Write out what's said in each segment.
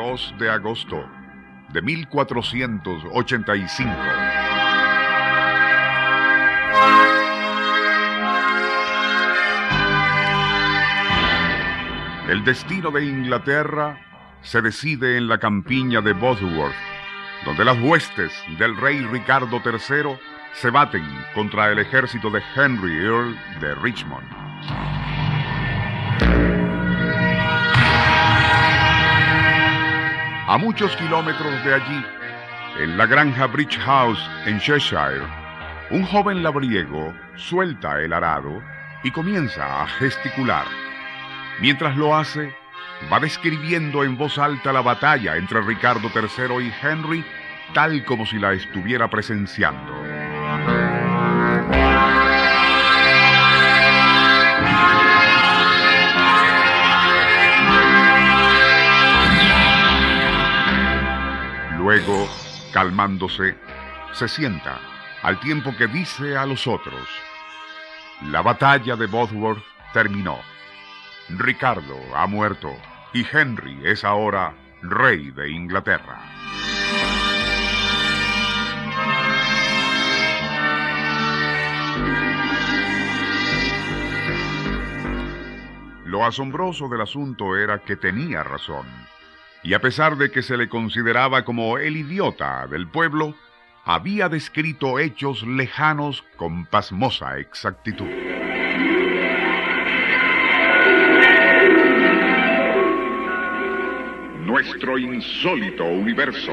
2 de agosto de 1485. El destino de Inglaterra se decide en la campiña de Bosworth, donde las huestes del rey Ricardo III se baten contra el ejército de Henry Earl de Richmond. A muchos kilómetros de allí, en la granja Bridge House en Cheshire, un joven labriego suelta el arado y comienza a gesticular. Mientras lo hace, va describiendo en voz alta la batalla entre Ricardo III y Henry, tal como si la estuviera presenciando. Luego, calmándose, se sienta, al tiempo que dice a los otros, la batalla de Bosworth terminó. Ricardo ha muerto y Henry es ahora rey de Inglaterra. Lo asombroso del asunto era que tenía razón, y a pesar de que se le consideraba como el idiota del pueblo, había descrito hechos lejanos con pasmosa exactitud. nuestro insólito universo.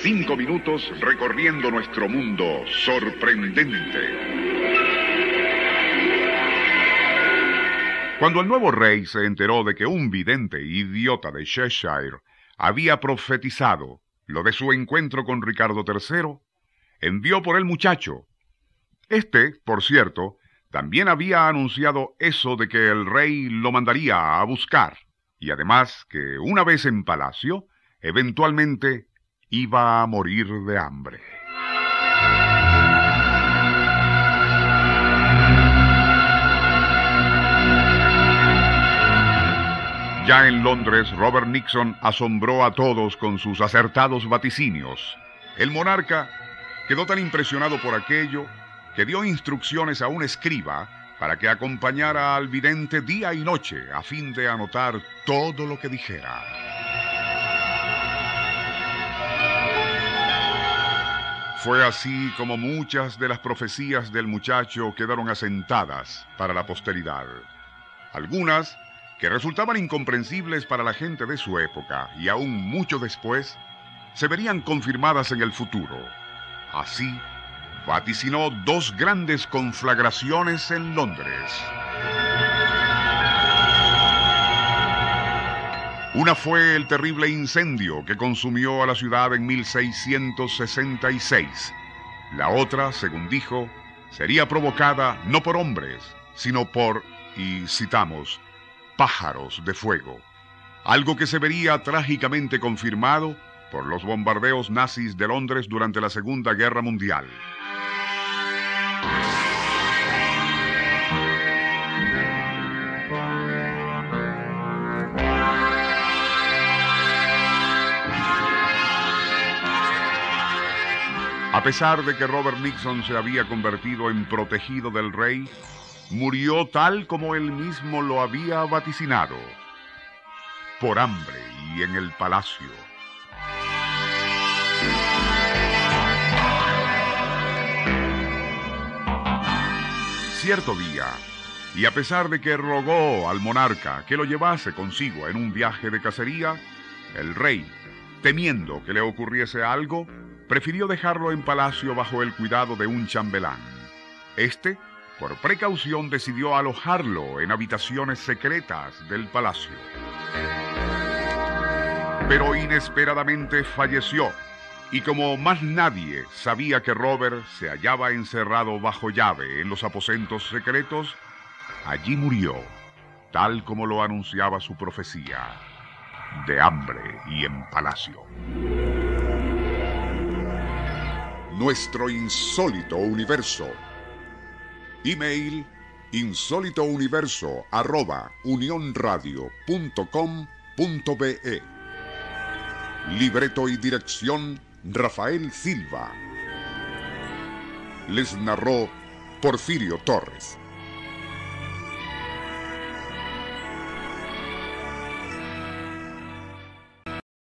Cinco minutos recorriendo nuestro mundo sorprendente. Cuando el nuevo rey se enteró de que un vidente idiota de Cheshire había profetizado lo de su encuentro con Ricardo III, envió por el muchacho. Este, por cierto, también había anunciado eso de que el rey lo mandaría a buscar, y además que una vez en palacio, eventualmente iba a morir de hambre. Ya en Londres, Robert Nixon asombró a todos con sus acertados vaticinios. El monarca quedó tan impresionado por aquello que dio instrucciones a un escriba para que acompañara al vidente día y noche a fin de anotar todo lo que dijera. Fue así como muchas de las profecías del muchacho quedaron asentadas para la posteridad. Algunas que resultaban incomprensibles para la gente de su época y aún mucho después, se verían confirmadas en el futuro. Así, vaticinó dos grandes conflagraciones en Londres. Una fue el terrible incendio que consumió a la ciudad en 1666. La otra, según dijo, sería provocada no por hombres, sino por, y citamos, pájaros de fuego. Algo que se vería trágicamente confirmado por los bombardeos nazis de Londres durante la Segunda Guerra Mundial. A pesar de que Robert Nixon se había convertido en protegido del rey, murió tal como él mismo lo había vaticinado, por hambre y en el palacio. Cierto día, y a pesar de que rogó al monarca que lo llevase consigo en un viaje de cacería, el rey, temiendo que le ocurriese algo, prefirió dejarlo en palacio bajo el cuidado de un chambelán. Este, por precaución, decidió alojarlo en habitaciones secretas del palacio. Pero inesperadamente falleció, y como más nadie sabía que Robert se hallaba encerrado bajo llave en los aposentos secretos, allí murió, tal como lo anunciaba su profecía, de hambre y en palacio nuestro insólito universo. Email insólitouniverso arroba unionradio.com.be Libreto y dirección Rafael Silva. Les narró Porfirio Torres.